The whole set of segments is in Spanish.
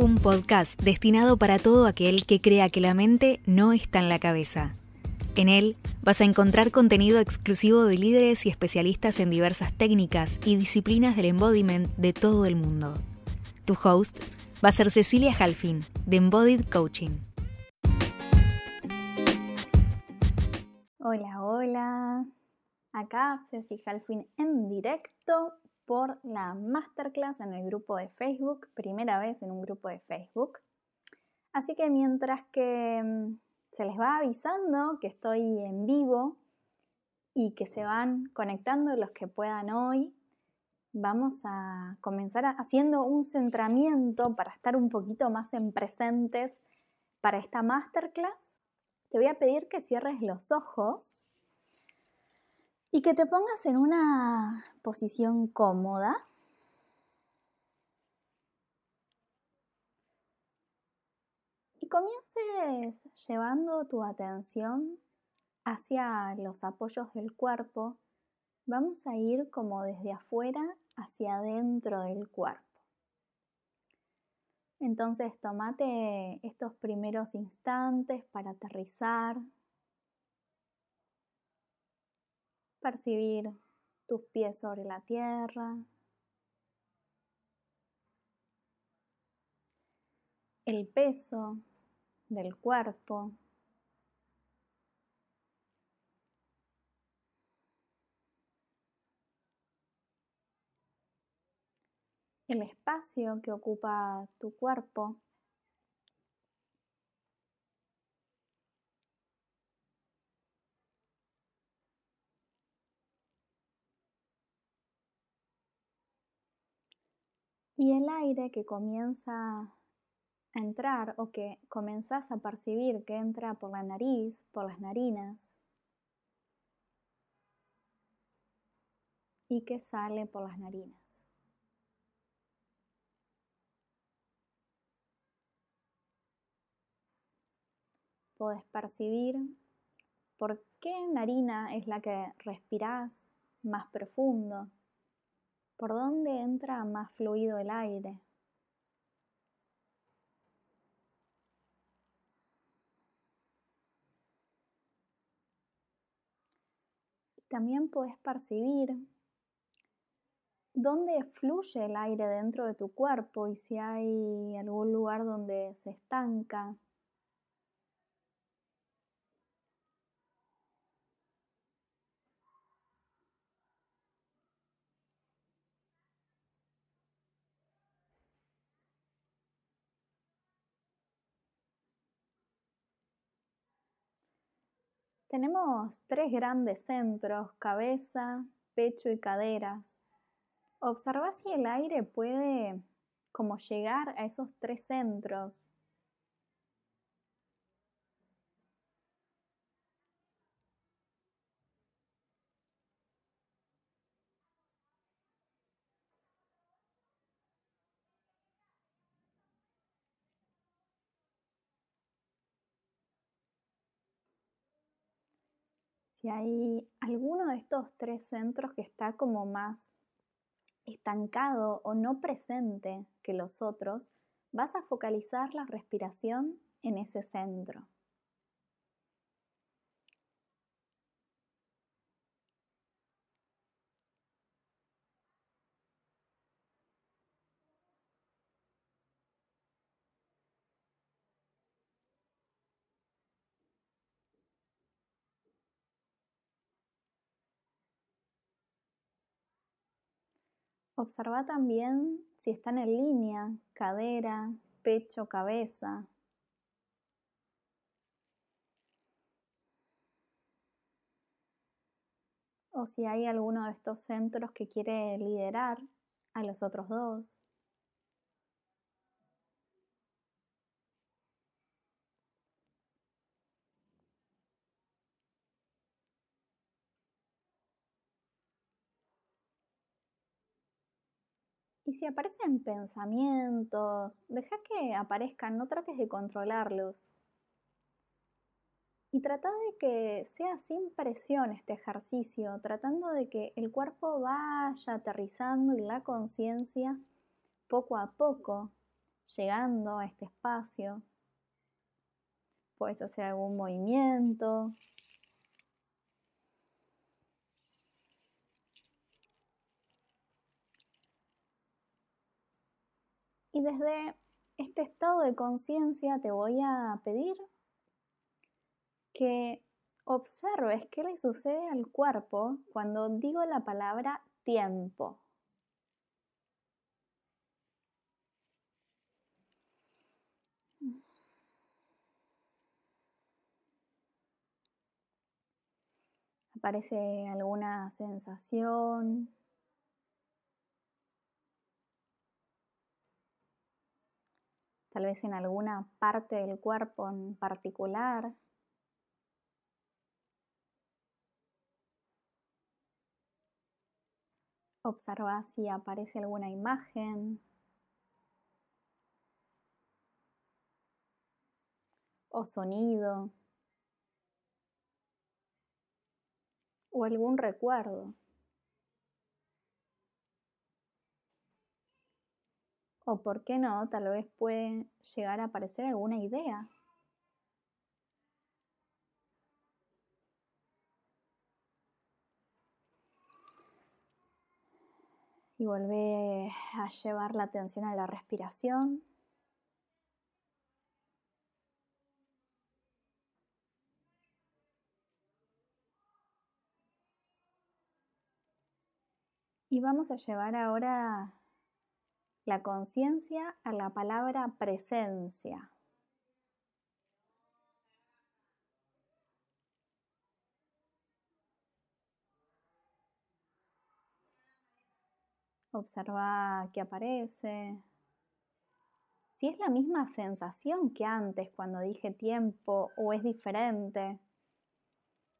Un podcast destinado para todo aquel que crea que la mente no está en la cabeza. En él vas a encontrar contenido exclusivo de líderes y especialistas en diversas técnicas y disciplinas del embodiment de todo el mundo. Tu host va a ser Cecilia Halfin, de Embodied Coaching. Hola, hola. Acá Ceci Halfin en directo por la masterclass en el grupo de Facebook, primera vez en un grupo de Facebook. Así que mientras que mm, se les va avisando que estoy en vivo y que se van conectando los que puedan hoy, vamos a comenzar haciendo un centramiento para estar un poquito más en presentes para esta masterclass. Te voy a pedir que cierres los ojos y que te pongas en una posición cómoda. Y comiences llevando tu atención hacia los apoyos del cuerpo. Vamos a ir como desde afuera hacia adentro del cuerpo. Entonces tomate estos primeros instantes para aterrizar, percibir tus pies sobre la tierra, el peso del cuerpo. el espacio que ocupa tu cuerpo y el aire que comienza a entrar o que comenzás a percibir que entra por la nariz, por las narinas y que sale por las narinas. Podés percibir por qué narina es la que respirás más profundo por dónde entra más fluido el aire. También puedes percibir dónde fluye el aire dentro de tu cuerpo y si hay algún lugar donde se estanca Tenemos tres grandes centros, cabeza, pecho y caderas. Observa si el aire puede como llegar a esos tres centros si hay alguno de estos tres centros que está como más estancado o no presente que los otros, vas a focalizar la respiración en ese centro. Observa también si están en línea, cadera, pecho, cabeza. O si hay alguno de estos centros que quiere liderar a los otros dos. Y si aparecen pensamientos, deja que aparezcan, no trates de controlarlos. Y trata de que sea sin presión este ejercicio, tratando de que el cuerpo vaya aterrizando y la conciencia poco a poco, llegando a este espacio. Puedes hacer algún movimiento. Y desde este estado de conciencia te voy a pedir que observes qué le sucede al cuerpo cuando digo la palabra tiempo. ¿Aparece alguna sensación? Tal vez en alguna parte del cuerpo en particular. Observa si aparece alguna imagen o sonido o algún recuerdo. O por qué no, tal vez puede llegar a aparecer alguna idea. Y vuelve a llevar la atención a la respiración. Y vamos a llevar ahora la conciencia a la palabra presencia. Observa qué aparece. Si es la misma sensación que antes cuando dije tiempo o es diferente.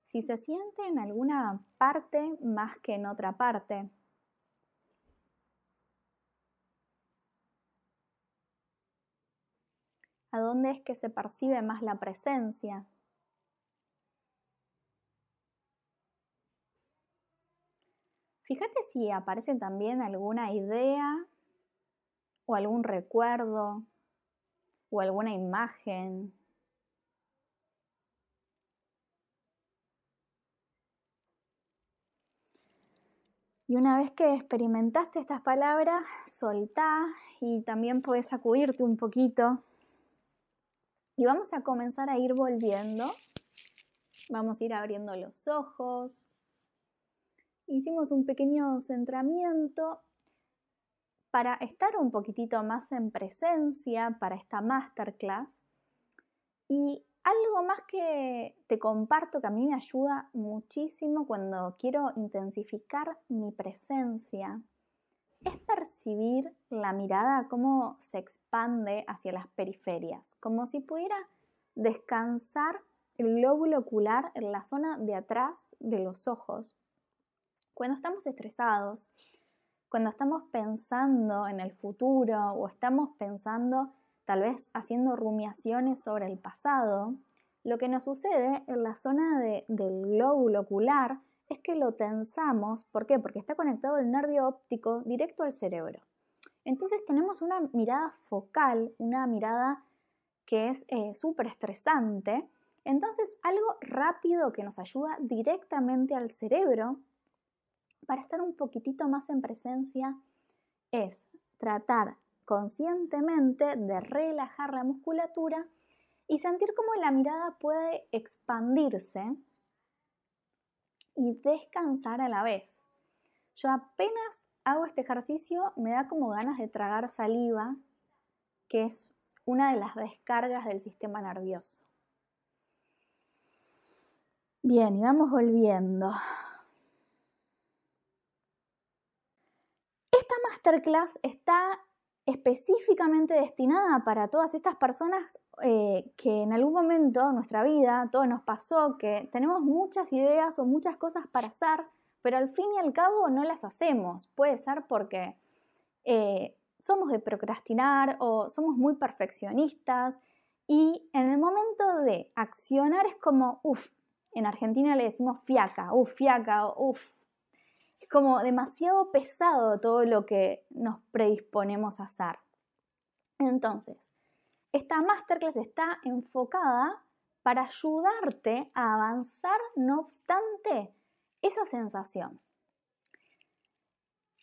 Si se siente en alguna parte más que en otra parte. ¿A dónde es que se percibe más la presencia? Fíjate si aparece también alguna idea o algún recuerdo o alguna imagen. Y una vez que experimentaste estas palabras, soltá y también puedes sacudirte un poquito. Y vamos a comenzar a ir volviendo. Vamos a ir abriendo los ojos, hicimos un pequeño centramiento para estar un poquitito más en presencia para esta masterclass. Y algo más que te comparto que a mí me ayuda muchísimo cuando quiero intensificar mi presencia es percibir la mirada cómo se expande hacia las periferias, como si pudiera descansar el lóbulo ocular en la zona de atrás de los ojos. Cuando estamos estresados, cuando estamos pensando en el futuro o estamos pensando tal vez haciendo rumiaciones sobre el pasado, lo que nos sucede en la zona del glóbulo ocular es que lo tensamos. ¿Por qué? Porque está conectado el nervio óptico directo al cerebro. Entonces tenemos una mirada focal, una mirada que es eh, súper estresante. Entonces algo rápido que nos ayuda directamente al cerebro para estar un poquitito más en presencia es tratar conscientemente de relajar la musculatura y sentir cómo la mirada puede expandirse y descansar a la vez. Yo apenas hago este ejercicio me da como ganas de tragar saliva, que es una de las descargas del sistema nervioso. Bien, y vamos volviendo. masterclass está específicamente destinada para todas estas personas eh, que en algún momento de nuestra vida, todo nos pasó, que tenemos muchas ideas o muchas cosas para hacer, pero al fin y al cabo no las hacemos. Puede ser porque eh, somos de procrastinar o somos muy perfeccionistas y en el momento de accionar es como, uff, en Argentina le decimos fiaca, uff, fiaca, uff, como demasiado pesado todo lo que nos predisponemos a hacer. Entonces, esta masterclass está enfocada para ayudarte a avanzar, no obstante, esa sensación.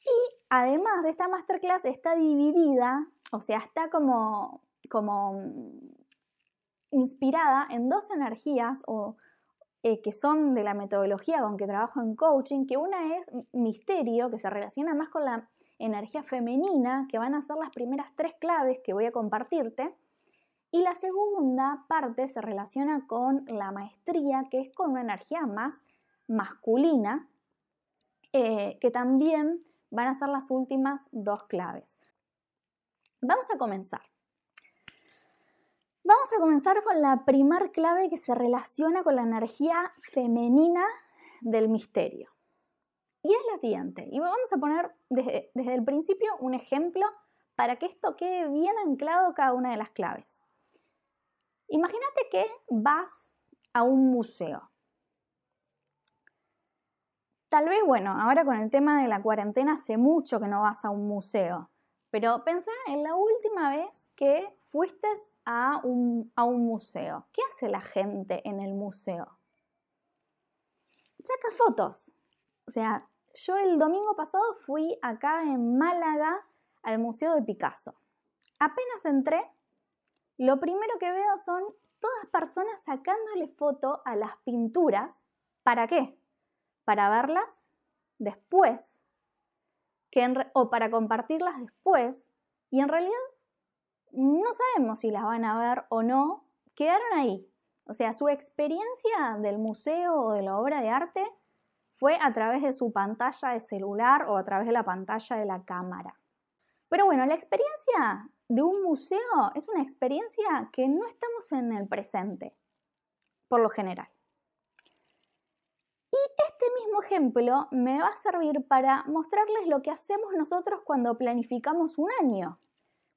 Y además de esta masterclass está dividida, o sea, está como, como mm, inspirada en dos energías o, eh, que son de la metodología con que trabajo en coaching, que una es misterio, que se relaciona más con la energía femenina, que van a ser las primeras tres claves que voy a compartirte, y la segunda parte se relaciona con la maestría, que es con una energía más masculina, eh, que también van a ser las últimas dos claves. Vamos a comenzar. Vamos a comenzar con la primer clave que se relaciona con la energía femenina del misterio. Y es la siguiente. Y vamos a poner desde, desde el principio un ejemplo para que esto quede bien anclado cada una de las claves. Imagínate que vas a un museo. Tal vez, bueno, ahora con el tema de la cuarentena hace mucho que no vas a un museo, pero pensá en la última vez que fuiste a un, a un museo. ¿Qué hace la gente en el museo? Saca fotos. O sea, yo el domingo pasado fui acá en Málaga al Museo de Picasso. Apenas entré, lo primero que veo son todas personas sacándole foto a las pinturas. ¿Para qué? Para verlas después o para compartirlas después. Y en realidad no sabemos si las van a ver o no. Quedaron ahí. O sea, su experiencia del museo o de la obra de arte fue a través de su pantalla de celular o a través de la pantalla de la cámara. Pero bueno, la experiencia de un museo es una experiencia que no estamos en el presente, por lo general. Y este mismo ejemplo me va a servir para mostrarles lo que hacemos nosotros cuando planificamos un año.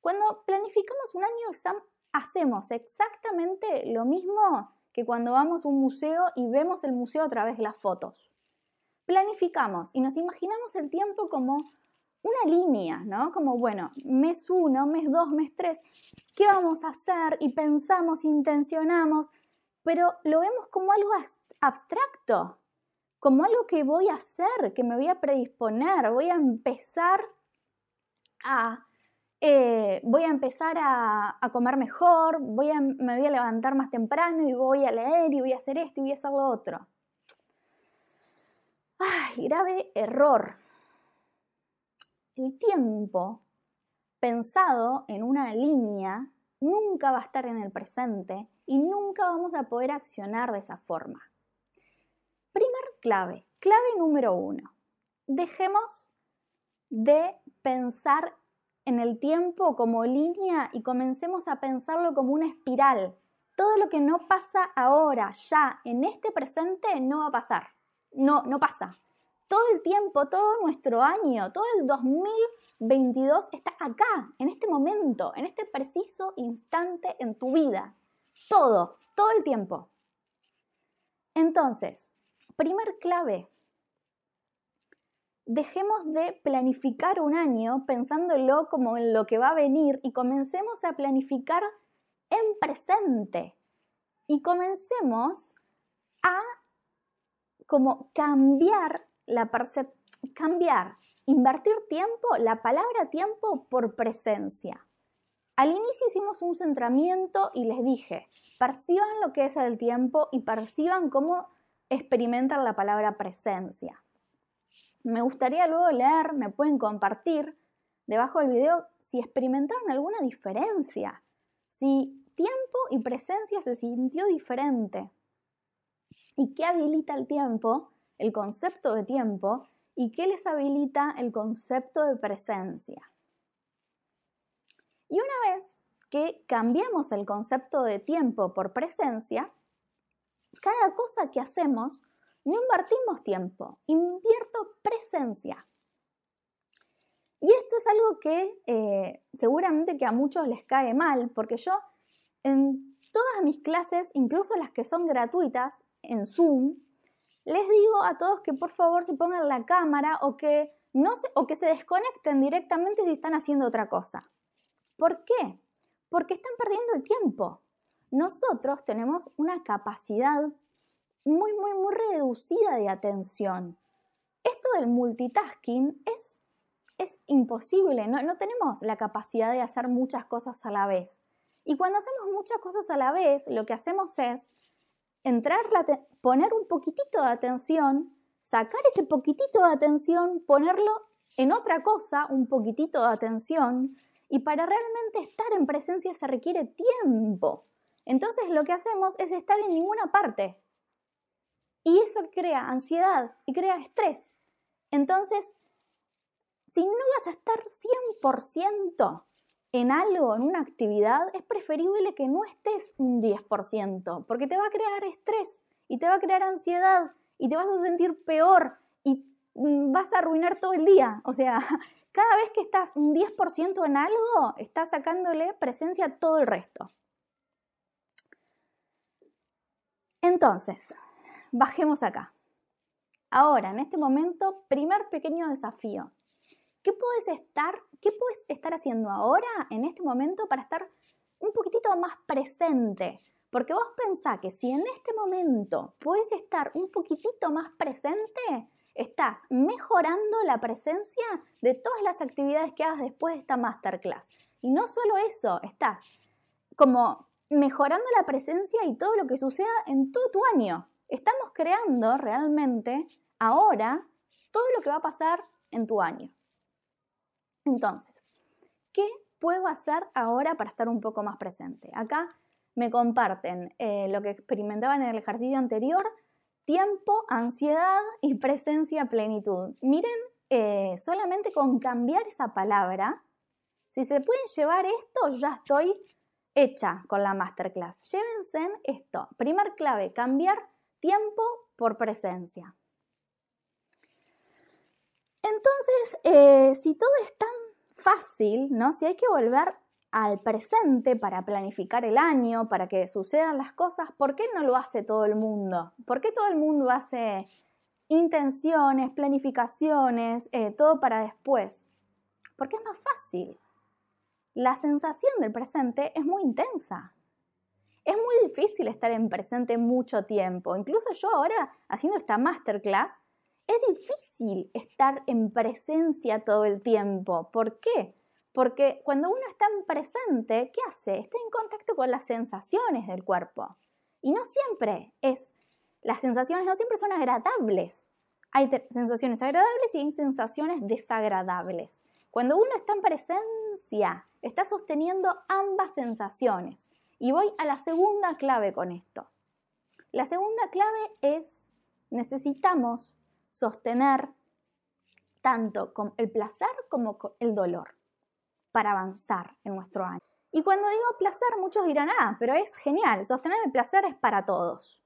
Cuando planificamos un año hacemos exactamente lo mismo que cuando vamos a un museo y vemos el museo a través de las fotos. Planificamos y nos imaginamos el tiempo como una línea, ¿no? Como, bueno, mes 1, mes 2, mes 3, ¿qué vamos a hacer? Y pensamos, intencionamos, pero lo vemos como algo abstracto, como algo que voy a hacer, que me voy a predisponer, voy a empezar a... Eh, voy a empezar a, comer mejor, voy a, me voy a levantar más temprano y voy a leer y voy a hacer esto y voy a hacer lo otro. Ay, grave error el tiempo pensado en una línea nunca va a estar en el presente y nunca vamos a poder accionar de esa forma. Primer clave, clave número uno. Dejemos de pensar en el tiempo como línea y comencemos a pensarlo como una espiral. Todo lo que no pasa ahora, ya, en este presente, no va a pasar. No, no pasa todo el tiempo, todo nuestro año, todo el 2022 está acá, en este momento, en este preciso instante en tu vida. Todo, todo el tiempo. Entonces, primer clave, dejemos de planificar un año pensándolo como en lo que va a venir y comencemos a planificar en presente. Y comencemos a como cambiar la cambiar, invertir tiempo, la palabra tiempo por presencia. Al inicio hicimos un centramiento y les dije, perciban lo que es el tiempo y perciban cómo experimentan la palabra presencia. Me gustaría luego leer, me pueden compartir debajo del video si experimentaron alguna diferencia, si tiempo y presencia se sintió diferente y qué habilita el tiempo el concepto de tiempo y qué les habilita el concepto de presencia. Y una vez que cambiamos el concepto de tiempo por presencia, cada cosa que hacemos no invertimos tiempo, invierto presencia. Y esto es algo que eh, seguramente que a muchos les cae mal, porque yo en todas mis clases, incluso las que son gratuitas en Zoom, les digo a todos que por favor se pongan la cámara o que, no o que se desconecten directamente si están haciendo otra cosa. ¿Por qué? porque están perdiendo el tiempo. Nosotros tenemos una capacidad muy, muy, muy reducida de atención. Esto del multitasking es, es imposible, no, no tenemos la capacidad de hacer muchas cosas a la vez. Y cuando hacemos muchas cosas a la vez, lo que hacemos es entrar, poner un poquitito de atención, sacar ese poquitito de atención, ponerlo en otra cosa, un poquitito de atención, y para realmente estar en presencia se requiere tiempo. Entonces lo que hacemos es estar en ninguna parte. Y eso crea ansiedad y crea estrés. Entonces, si no vas a estar 100% en algo, en una actividad, es preferible que no estés un 10%, porque te va a crear estrés y te va a crear ansiedad y te vas a sentir peor y mm, vas a arruinar todo el día. O sea, cada vez que estás un 10% en algo, estás sacándole presencia a todo el resto. Entonces, bajemos acá. Ahora, en este momento, primer pequeño desafío. ¿Qué puedes estar, qué puedes estar haciendo ahora, en este momento, para estar un poquitito más presente? Porque vos pensás que si en este momento puedes estar un poquitito más presente, estás mejorando la presencia de todas las actividades que hagas después de esta masterclass. Y no solo eso, estás como mejorando la presencia y todo lo que suceda en todo tu año. Estamos creando realmente ahora todo lo que va a pasar en tu año. Entonces, ¿qué puedo hacer ahora para estar un poco más presente? Acá me comparten eh, lo que experimentaban en el ejercicio anterior, tiempo, ansiedad y presencia plenitud. Miren, eh, solamente con cambiar esa palabra, si se pueden llevar esto, ya estoy hecha con la masterclass. Llévense esto. Primer clave, cambiar tiempo por presencia. Entonces, eh, si todo es tan fácil, ¿no? Si hay que volver al presente para planificar el año, para que sucedan las cosas, ¿por qué no lo hace todo el mundo? ¿Por qué todo el mundo hace intenciones, planificaciones, eh, todo para después? Porque es más fácil. La sensación del presente es muy intensa. Es muy difícil estar en presente mucho tiempo. Incluso yo ahora, haciendo esta masterclass, es difícil estar en presencia todo el tiempo. ¿Por qué? Porque cuando uno está en presente, ¿qué hace? Está en contacto con las sensaciones del cuerpo. Y no siempre es, las sensaciones no siempre son agradables. Hay sensaciones agradables y hay sensaciones desagradables. Cuando uno está en presencia, está sosteniendo ambas sensaciones. Y voy a la segunda clave con esto. La segunda clave es, necesitamos sostener tanto el placer como el dolor para avanzar en nuestro año. Y cuando digo placer, muchos dirán, ah, pero es genial, sostener el placer es para todos.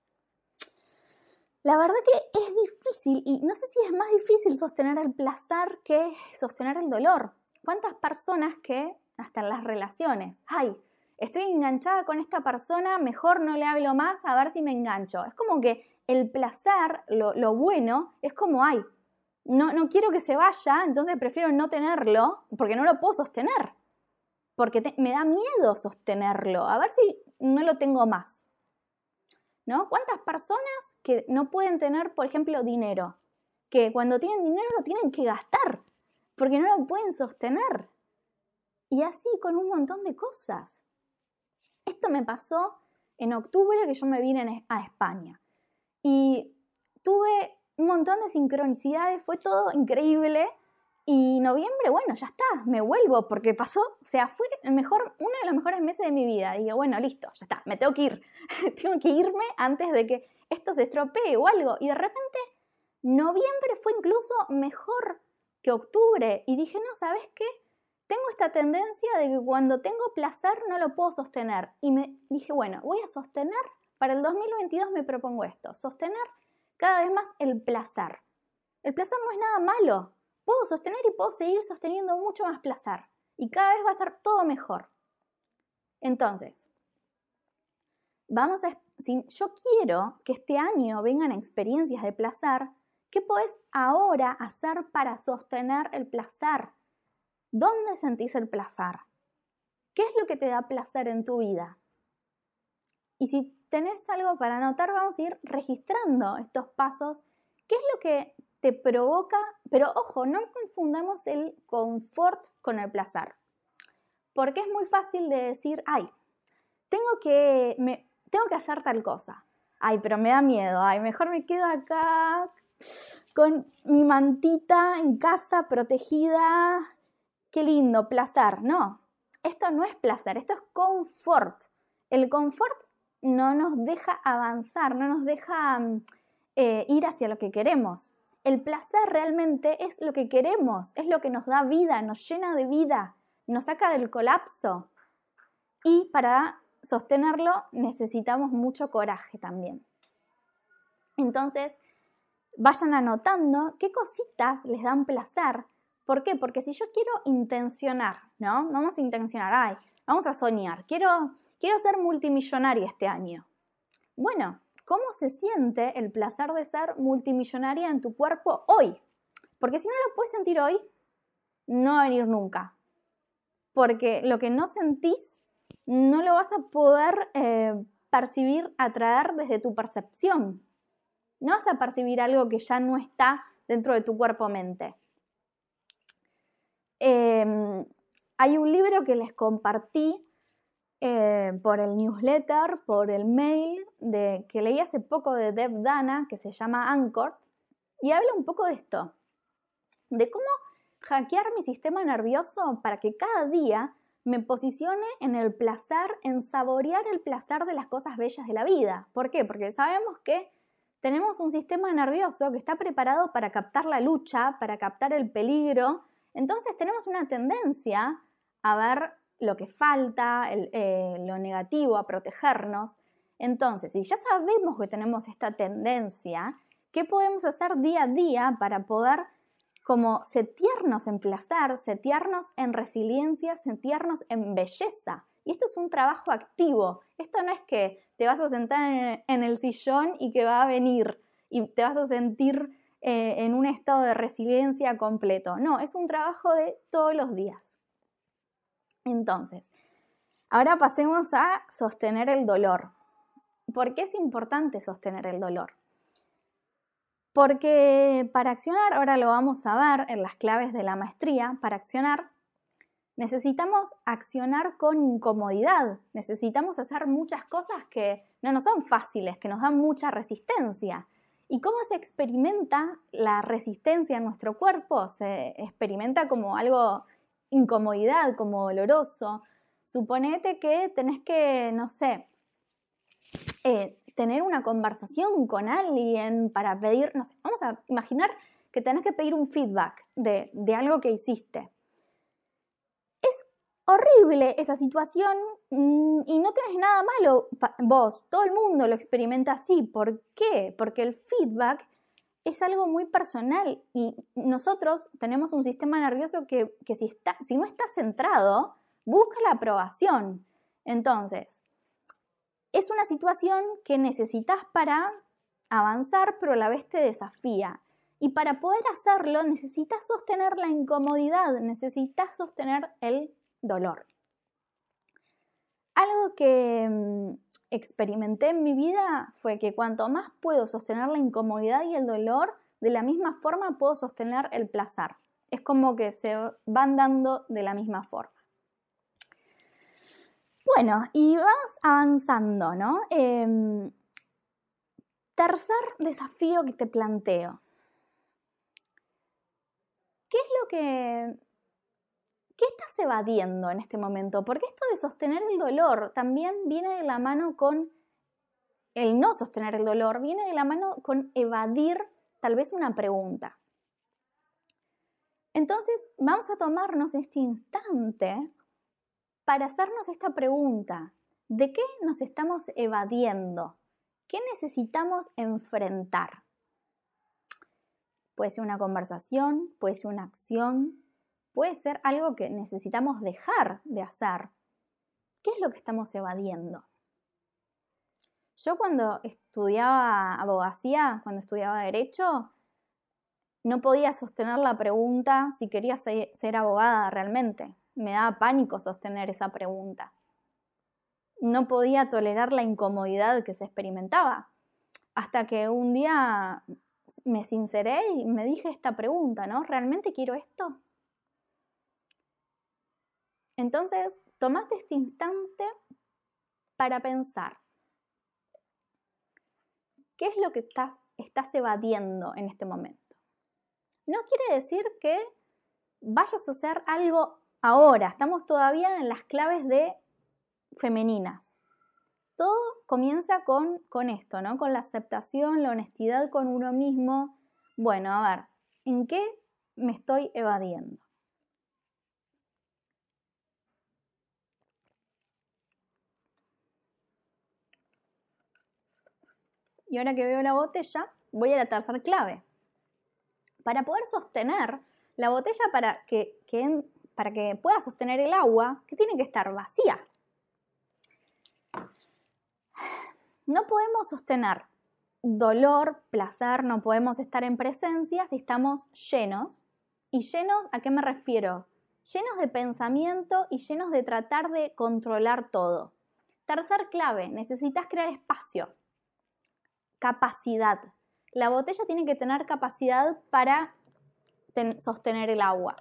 La verdad que es difícil y no sé si es más difícil sostener el placer que sostener el dolor. ¿Cuántas personas que, hasta en las relaciones, ay, estoy enganchada con esta persona, mejor no le hablo más a ver si me engancho? Es como que el placer, lo, bueno, es como, ay, no, no quiero que se vaya, entonces prefiero no tenerlo porque no lo puedo sostener. Porque me da miedo sostenerlo. A ver si no lo tengo más. ¿No? ¿Cuántas personas que no pueden tener, por ejemplo, dinero? Que cuando tienen dinero lo tienen que gastar porque no lo pueden sostener. Y así con un montón de cosas. Esto me pasó en octubre que yo me vine a España. Y tuve un montón de sincronicidades, fue todo increíble. Y noviembre, bueno, ya está, me vuelvo porque pasó, o sea, fue el mejor, uno de los mejores meses de mi vida. Digo, bueno, listo, ya está, me tengo que ir. tengo que irme antes de que esto se estropee o algo. Y de repente, noviembre fue incluso mejor que octubre. Y dije, no, ¿sabes qué? Tengo esta tendencia de que cuando tengo placer no lo puedo sostener. Y me dije, bueno, voy a sostener, para el 2022 me propongo esto, sostener cada vez más el placer. El placer no es nada malo. Puedo sostener y puedo seguir sosteniendo mucho más placer. Y cada vez va a ser todo mejor. Entonces, vamos a, si yo quiero que este año vengan experiencias de placer, ¿qué puedes ahora hacer para sostener el placer? ¿Dónde sentís el placer? ¿Qué es lo que te da placer en tu vida? Y si tenés algo para anotar, vamos a ir registrando estos pasos. ¿Qué es lo que te provoca? Pero ojo, no confundamos el confort con el placer. Porque es muy fácil de decir, ay, tengo que, tengo que hacer tal cosa. Ay, pero me da miedo. Ay, mejor me quedo acá con mi mantita en casa protegida. Qué lindo, placer. No, esto no es placer, esto es confort. El confort no nos deja avanzar, no nos deja mm, eh, ir hacia lo que queremos. El placer realmente es lo que queremos, es lo que nos da vida, nos llena de vida, nos saca del colapso. Y para sostenerlo necesitamos mucho coraje también. Entonces, vayan anotando qué cositas les dan placer. ¿Por qué? Porque si yo quiero intencionar, ¿no? Vamos a intencionar, ay, vamos a soñar, quiero quiero ser multimillonaria este año. Bueno, ¿cómo se siente el placer de ser multimillonaria en tu cuerpo hoy? Porque si no lo puedes sentir hoy, no va a venir nunca. Porque lo que no sentís, no lo vas a poder eh, percibir, atraer desde tu percepción. No vas a percibir algo que ya no está dentro de tu cuerpo-mente. Em, hay un libro que les compartí eh, por el newsletter, por el mail de, que leí hace poco de Deb Dana, que se llama Anchor, y habla un poco de esto, de cómo hackear mi sistema nervioso para que cada día me posicione en el placer, en saborear el placer de las cosas bellas de la vida. ¿Por qué? Porque sabemos que tenemos un sistema nervioso que está preparado para captar la lucha, para captar el peligro. Entonces tenemos una tendencia a ver lo que falta, eh, lo negativo, a protegernos. Entonces, si ya sabemos que tenemos esta tendencia, ¿qué podemos hacer día a día para poder como setearnos en placer, setearnos en resiliencia, setearnos en belleza? Y esto es un trabajo activo. Esto no es que te vas a sentar en, el sillón y que va a venir y te vas a sentir eh, en un estado de resiliencia completo. No, es un trabajo de todos los días. Entonces, ahora pasemos a sostener el dolor. ¿Por qué es importante sostener el dolor? Porque para accionar, ahora lo vamos a ver en las claves de la maestría, para accionar necesitamos accionar con incomodidad, necesitamos hacer muchas cosas que no nos son fáciles, que nos dan mucha resistencia. ¿Y cómo se experimenta la resistencia en nuestro cuerpo? Se experimenta como algo incomodidad, como doloroso. Suponete que tenés que, no sé, eh, tener una conversación con alguien para pedir, no sé, vamos a imaginar que tenés que pedir un feedback de, de algo que hiciste. Horrible esa situación mm, y no tenés nada malo vos, todo el mundo lo experimenta así. ¿Por qué? Porque el feedback es algo muy personal y nosotros tenemos un sistema nervioso que, si, está, si no está centrado, busca la aprobación. Entonces, es una situación que necesitas para avanzar, pero a la vez te desafía. Y para poder hacerlo necesitas sostener la incomodidad, necesitas sostener el dolor. Algo que mm, experimenté en mi vida fue que cuanto más puedo sostener la incomodidad y el dolor, de la misma forma puedo sostener el placer. Es como que se van dando de la misma forma. Bueno, y vamos avanzando, ¿no? Em, tercer desafío que te planteo. ¿Qué es lo que ¿Qué estás evadiendo en este momento? Porque esto de sostener el dolor también viene de la mano con el no sostener el dolor, viene de la mano con evadir tal vez una pregunta. Entonces, vamos a tomarnos este instante para hacernos esta pregunta. ¿De qué nos estamos evadiendo? ¿Qué necesitamos enfrentar? Puede ser una conversación, puede ser una acción, puede ser algo que necesitamos dejar de hacer. ¿Qué es lo que estamos evadiendo? Yo cuando estudiaba abogacía, cuando estudiaba derecho, no podía sostener la pregunta si quería ser abogada realmente. me daba pánico sostener esa pregunta. No podía tolerar la incomodidad que se experimentaba. Hasta que un día me sinceré y me dije esta pregunta, ¿no? ¿Realmente quiero esto? Entonces, tomate este instante para pensar. ¿Qué es lo que estás, evadiendo en este momento? No quiere decir que vayas a hacer algo ahora. Estamos todavía en las claves de femeninas. Todo comienza con, con esto, ¿no? Con la aceptación, la honestidad con uno mismo. Bueno, a ver, ¿en qué me estoy evadiendo? Y ahora que veo la botella, voy a la tercera clave. Para poder sostener la botella, para que, para que pueda sostener el agua, que tiene que estar vacía. No podemos sostener dolor, placer, no podemos estar en presencia si estamos llenos. ¿Y llenos a qué me refiero? Llenos de pensamiento y llenos de tratar de controlar todo. Tercer clave, necesitas crear espacio capacidad. La botella tiene que tener capacidad para sostener el agua.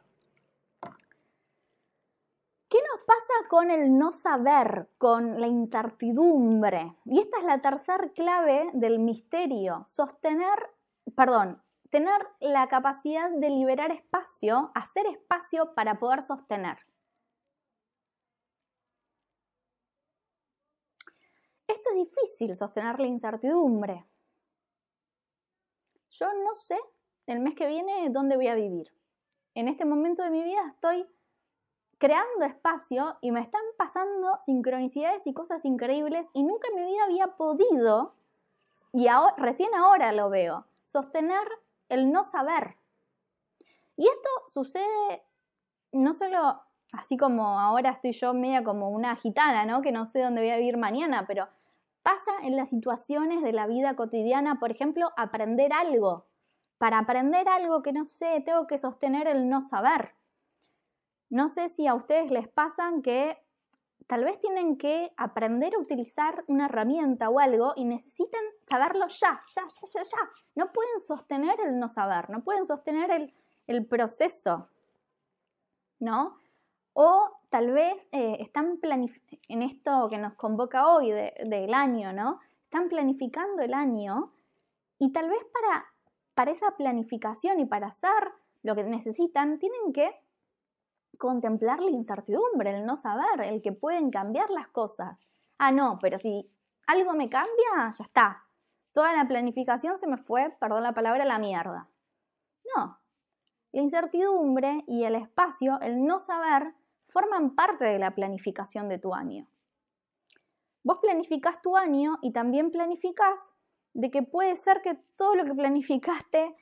¿Qué nos pasa con el no saber, con la incertidumbre? Y esta es la tercera clave del misterio, sostener, perdón, tener la capacidad de liberar espacio, hacer espacio para poder sostener. Esto es difícil, sostener la incertidumbre yo no sé el mes que viene dónde voy a vivir. En este momento de mi vida estoy creando espacio y me están pasando sincronicidades y cosas increíbles y nunca en mi vida había podido, y recién ahora lo veo, sostener el no saber. Y esto sucede no solo así como ahora estoy yo media como una gitana, ¿no? Que no sé dónde voy a vivir mañana, pero Pasa en las situaciones de la vida cotidiana, por ejemplo, aprender algo. Para aprender algo que no sé, tengo que sostener el no saber. No sé si a ustedes les pasan que tal vez tienen que aprender a utilizar una herramienta o algo y necesitan saberlo ya, ya, ya, ya, ya. No pueden sostener el no saber, no pueden sostener el, el proceso, ¿no? O tal vez eh, están en esto que nos convoca hoy del año, ¿no? Están planificando el año y tal vez para, para esa planificación y para hacer lo que necesitan, tienen que contemplar la incertidumbre, el no saber, el que pueden cambiar las cosas. Ah, no, pero si algo me cambia, ya está. Toda la planificación se me fue, perdón la palabra, la mierda. No. La incertidumbre y el espacio, el no saber, forman parte de la planificación de tu año. Vos planificás tu año y también planificás de que puede ser que todo lo que planificaste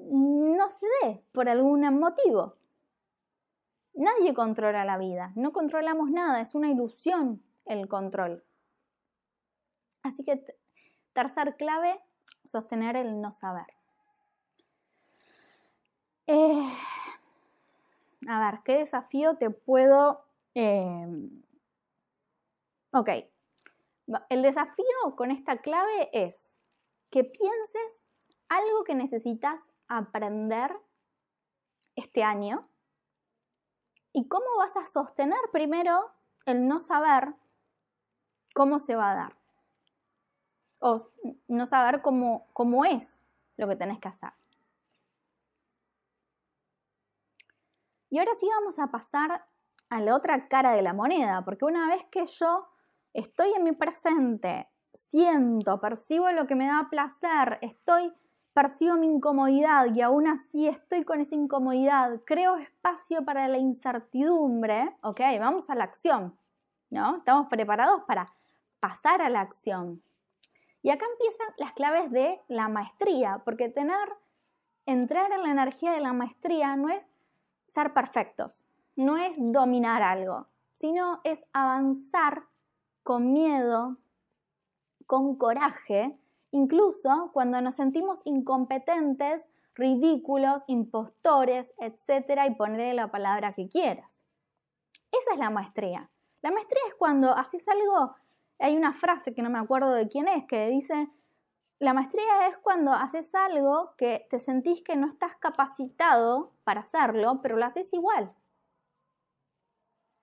no se dé por algún motivo. Nadie controla la vida, no controlamos nada, es una ilusión el control. Así que tercer clave, sostener el no saber. Eh, a ver, ¿qué desafío te puedo... Em, ok, el desafío con esta clave es que pienses algo que necesitas aprender este año y cómo vas a sostener primero el no saber cómo se va a dar o no saber cómo, cómo es lo que tenés que hacer. Y ahora sí vamos a pasar a la otra cara de la moneda, porque una vez que yo estoy en mi presente, siento, percibo lo que me da placer, estoy, percibo mi incomodidad y aún así estoy con esa incomodidad, creo espacio para la incertidumbre, ok, vamos a la acción, ¿no? Estamos preparados para pasar a la acción. Y acá empiezan las claves de la maestría, porque tener, entrar en la energía de la maestría no es ser perfectos, no es dominar algo, sino es avanzar con miedo, con coraje, incluso cuando nos sentimos incompetentes, ridículos, impostores, etcétera, y ponerle la palabra que quieras. Esa es la maestría. La maestría es cuando haces algo, hay una frase que no me acuerdo de quién es, que dice, la maestría es cuando haces algo que te sentís que no estás capacitado para hacerlo, pero lo haces igual.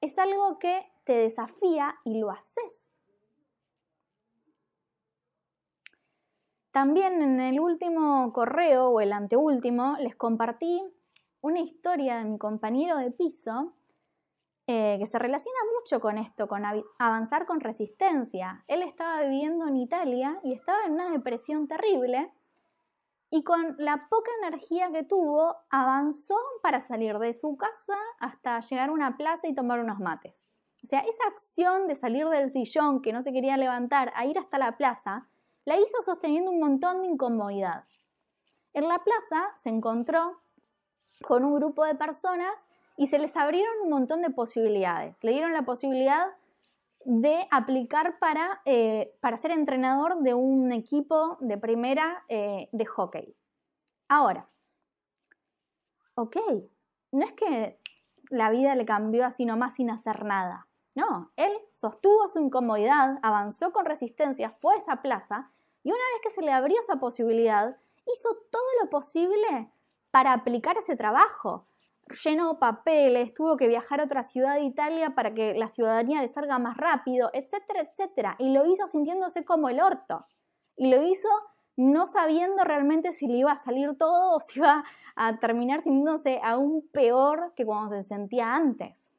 Es algo que te desafía y lo haces. También en el último correo o el anteúltimo les compartí una historia de mi compañero de piso eh, que se relaciona mucho con esto, con avanzar con resistencia. Él estaba viviendo en Italia y estaba en una depresión terrible y con la poca energía que tuvo avanzó para salir de su casa hasta llegar a una plaza y tomar unos mates. O sea, esa acción de salir del sillón que no se quería levantar a ir hasta la plaza, la hizo sosteniendo un montón de incomodidad. En la plaza se encontró con un grupo de personas y se les abrieron un montón de posibilidades. Le dieron la posibilidad de aplicar para, eh, para ser entrenador de un equipo de primera eh, de hockey. Ahora, ok, no es que la vida le cambió así nomás sin hacer nada. No, él sostuvo su incomodidad, avanzó con resistencia, fue a esa plaza y una vez que se le abrió esa posibilidad, hizo todo lo posible para aplicar ese trabajo llenó papeles, tuvo que viajar a otra ciudad de Italia para que la ciudadanía le salga más rápido, etcétera, etcétera. Y lo hizo sintiéndose como el orto. Y lo hizo no sabiendo realmente si le iba a salir todo o si iba a terminar sintiéndose aún peor que cuando se sentía antes.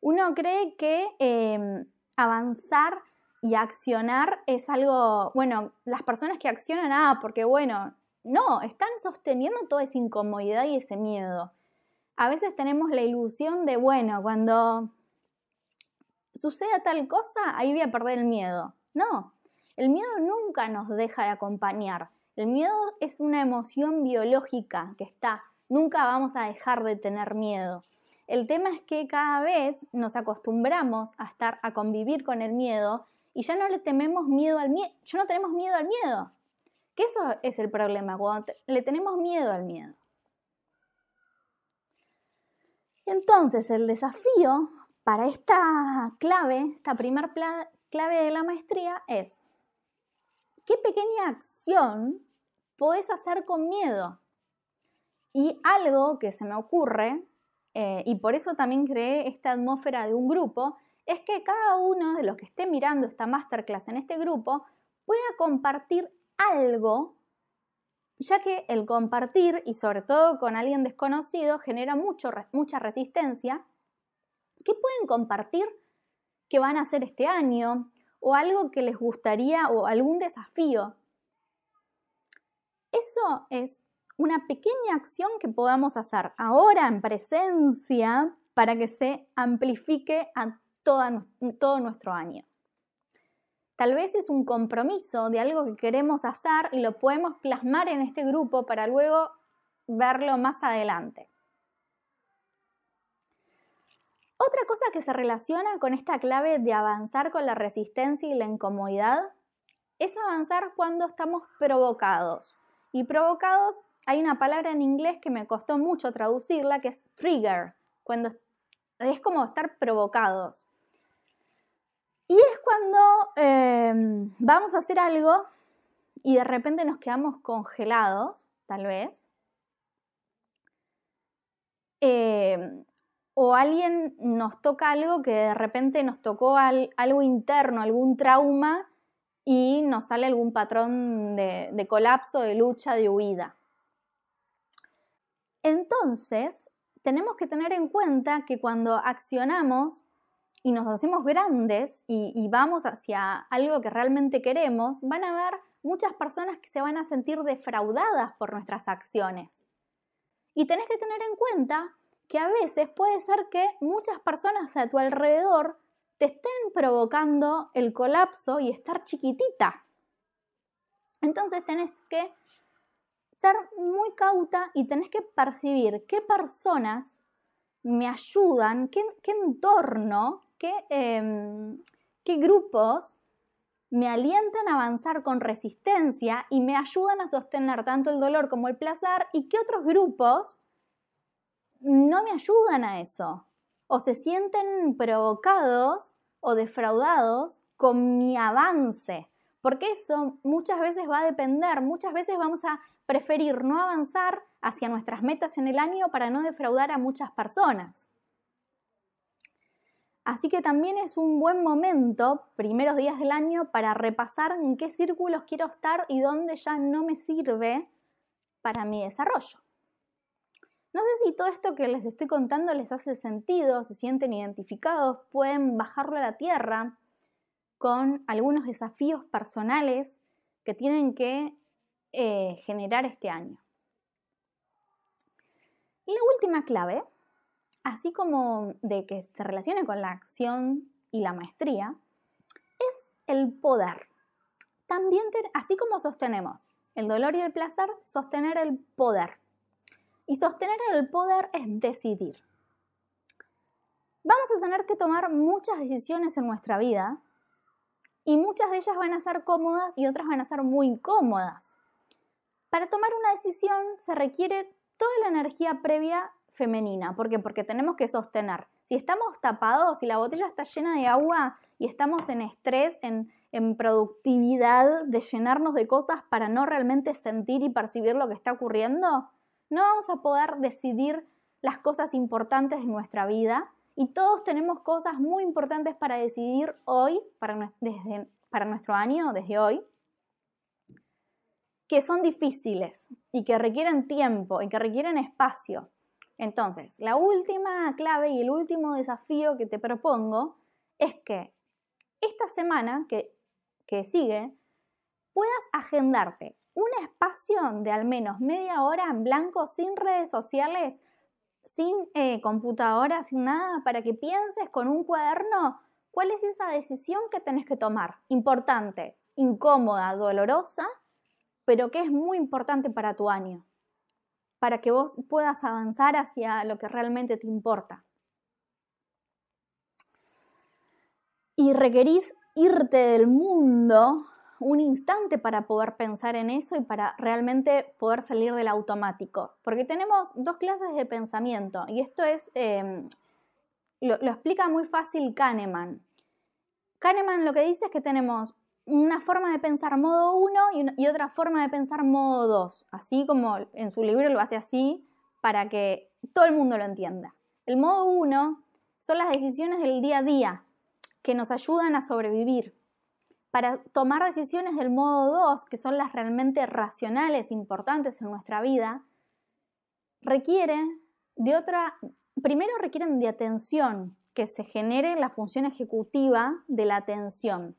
Uno cree que em, avanzar y accionar es algo, bueno, las personas que accionan, ah, porque bueno, no, están sosteniendo toda esa incomodidad y ese miedo. A veces tenemos la ilusión de, bueno, cuando suceda tal cosa, ahí voy a perder el miedo. No, el miedo nunca nos deja de acompañar. El miedo es una emoción biológica que está. Nunca vamos a dejar de tener miedo. El tema es que cada vez nos acostumbramos a estar a convivir con el miedo y ya no le tememos miedo al miedo, ya no tenemos miedo al miedo. Que eso es el problema, cuando le tenemos miedo al miedo. Entonces, el desafío para esta clave, esta primer clave de la maestría es, ¿qué pequeña acción podés hacer con miedo? Y algo que se me ocurre, eh, y por eso también creé esta atmósfera de un grupo, es que cada uno de los que esté mirando esta masterclass en este grupo pueda compartir algo, ya que el compartir, y sobre todo con alguien desconocido, genera mucho, mucha resistencia. ¿Qué pueden compartir que van a hacer este año? O algo que les gustaría, o algún desafío. Eso es una pequeña acción que podamos hacer ahora en presencia para que se amplifique a todo nuestro año. Tal vez es un compromiso de algo que queremos hacer y lo podemos plasmar en este grupo para luego verlo más adelante. Otra cosa que se relaciona con esta clave de avanzar con la resistencia y la incomodidad es avanzar cuando estamos provocados. Y provocados, hay una palabra en inglés que me costó mucho traducirla, que es trigger, cuando es como estar provocados. Y es cuando em, vamos a hacer algo y de repente nos quedamos congelados, tal vez. Em, o alguien nos toca algo que de repente nos tocó algo interno, algún trauma y nos sale algún patrón de colapso, de lucha, de huida. Entonces, tenemos que tener en cuenta que cuando accionamos y nos hacemos grandes y, vamos hacia algo que realmente queremos, van a haber muchas personas que se van a sentir defraudadas por nuestras acciones. Y tenés que tener en cuenta que a veces puede ser que muchas personas a tu alrededor te estén provocando el colapso y estar chiquitita. Entonces tenés que ser muy cauta y tenés que percibir qué personas me ayudan, qué, qué entorno Em, qué, grupos me alientan a avanzar con resistencia y me ayudan a sostener tanto el dolor como el placer y qué otros grupos no me ayudan a eso. o se sienten provocados o defraudados con mi avance, porque eso muchas veces va a depender, muchas veces vamos a preferir no avanzar hacia nuestras metas en el año para no defraudar a muchas personas. Así que también es un buen momento, primeros días del año, para repasar en qué círculos quiero estar y dónde ya no me sirve para mi desarrollo. No sé si todo esto que les estoy contando les hace sentido, se sienten identificados, pueden bajarlo a la tierra con algunos desafíos personales que tienen que eh, generar este año. Y la última clave así como de que se relaciona con la acción y la maestría, es el poder. También, así como sostenemos el dolor y el placer, sostener el poder. Y sostener el poder es decidir. Vamos a tener que tomar muchas decisiones en nuestra vida y muchas de ellas van a ser cómodas y otras van a ser muy incómodas. Para tomar una decisión se requiere toda la energía previa femenina. ¿Por qué? Porque tenemos que sostener. Si estamos tapados, si la botella está llena de agua y estamos en estrés, en, en productividad de llenarnos de cosas para no realmente sentir y percibir lo que está ocurriendo, no vamos a poder decidir las cosas importantes de nuestra vida y todos tenemos cosas muy importantes para decidir hoy, para, desde, para nuestro año, desde hoy, que son difíciles y que requieren tiempo y que requieren espacio. Entonces, la última clave y el último desafío que te propongo es que esta semana que, sigue puedas agendarte un espacio de al menos media hora en blanco, sin redes sociales, sin eh, computadora, sin nada, para que pienses con un cuaderno cuál es esa decisión que tenés que tomar. Importante, incómoda, dolorosa, pero que es muy importante para tu año para que vos puedas avanzar hacia lo que realmente te importa. Y requerís irte del mundo un instante para poder pensar en eso y para realmente poder salir del automático. Porque tenemos dos clases de pensamiento y esto es, em, lo, lo, explica muy fácil Kahneman. Kahneman lo que dice es que tenemos una forma de pensar modo 1 y, otra forma de pensar modo 2, así como en su libro lo hace así para que todo el mundo lo entienda. El modo 1 son las decisiones del día a día que nos ayudan a sobrevivir. Para tomar decisiones del modo 2, que son las realmente racionales, importantes en nuestra vida, requiere de otra, primero requieren de atención, que se genere la función ejecutiva de la atención.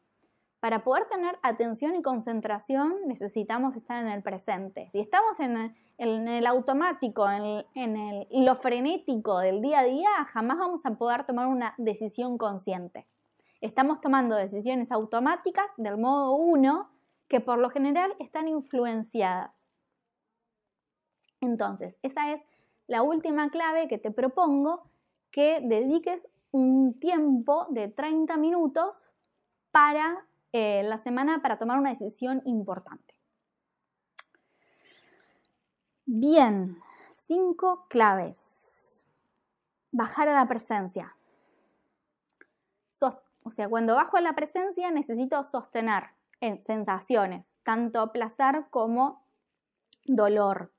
Para poder tener atención y concentración necesitamos estar en el presente. Si estamos en el, automático, en, lo frenético del día a día, jamás vamos a poder tomar una decisión consciente. Estamos tomando decisiones automáticas del modo 1 que por lo general están influenciadas. Entonces, esa es la última clave que te propongo, que dediques un tiempo de 30 minutos para eh, la semana para tomar una decisión importante. Bien, cinco claves. Bajar a la presencia. o sea, cuando bajo a la presencia necesito sostener sensaciones, tanto placer como dolor.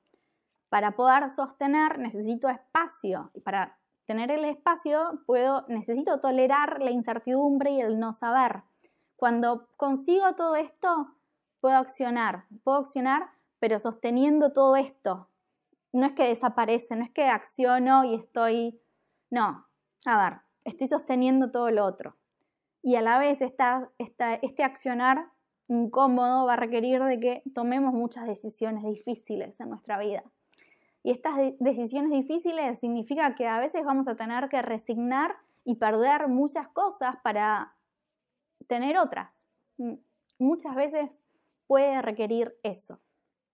Para poder sostener necesito espacio y para tener el espacio puedo, necesito tolerar la incertidumbre y el no saber. Cuando consigo todo esto, puedo accionar, puedo accionar, pero sosteniendo todo esto. No es que desaparece, no es que acciono y estoy... No, a ver, estoy sosteniendo todo lo otro. Y a la vez este accionar incómodo va a requerir de que tomemos muchas decisiones difíciles en nuestra vida. Y estas decisiones difíciles significa que a veces vamos a tener que resignar y perder muchas cosas para tener otras. Muchas veces puede requerir eso.